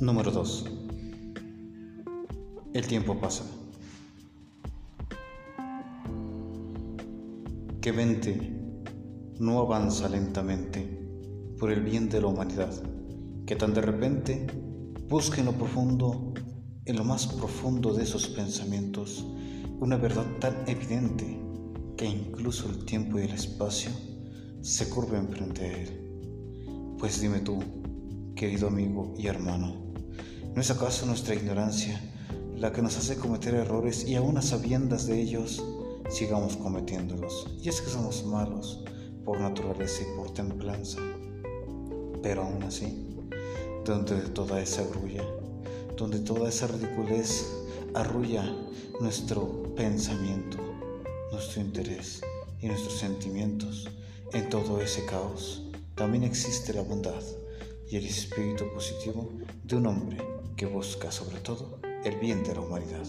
Número 2. El tiempo pasa. Que mente no avanza lentamente por el bien de la humanidad, que tan de repente busca en lo profundo, en lo más profundo de esos pensamientos, una verdad tan evidente que incluso el tiempo y el espacio se curven frente a él. Pues dime tú, querido amigo y hermano, ¿No es acaso nuestra ignorancia la que nos hace cometer errores y aún a sabiendas de ellos sigamos cometiéndolos? Y es que somos malos por naturaleza y por templanza. Pero aún así, donde toda esa grulla, donde toda esa ridiculez arrulla nuestro pensamiento, nuestro interés y nuestros sentimientos, en todo ese caos, también existe la bondad y el espíritu positivo de un hombre que busca sobre todo el bien de la humanidad.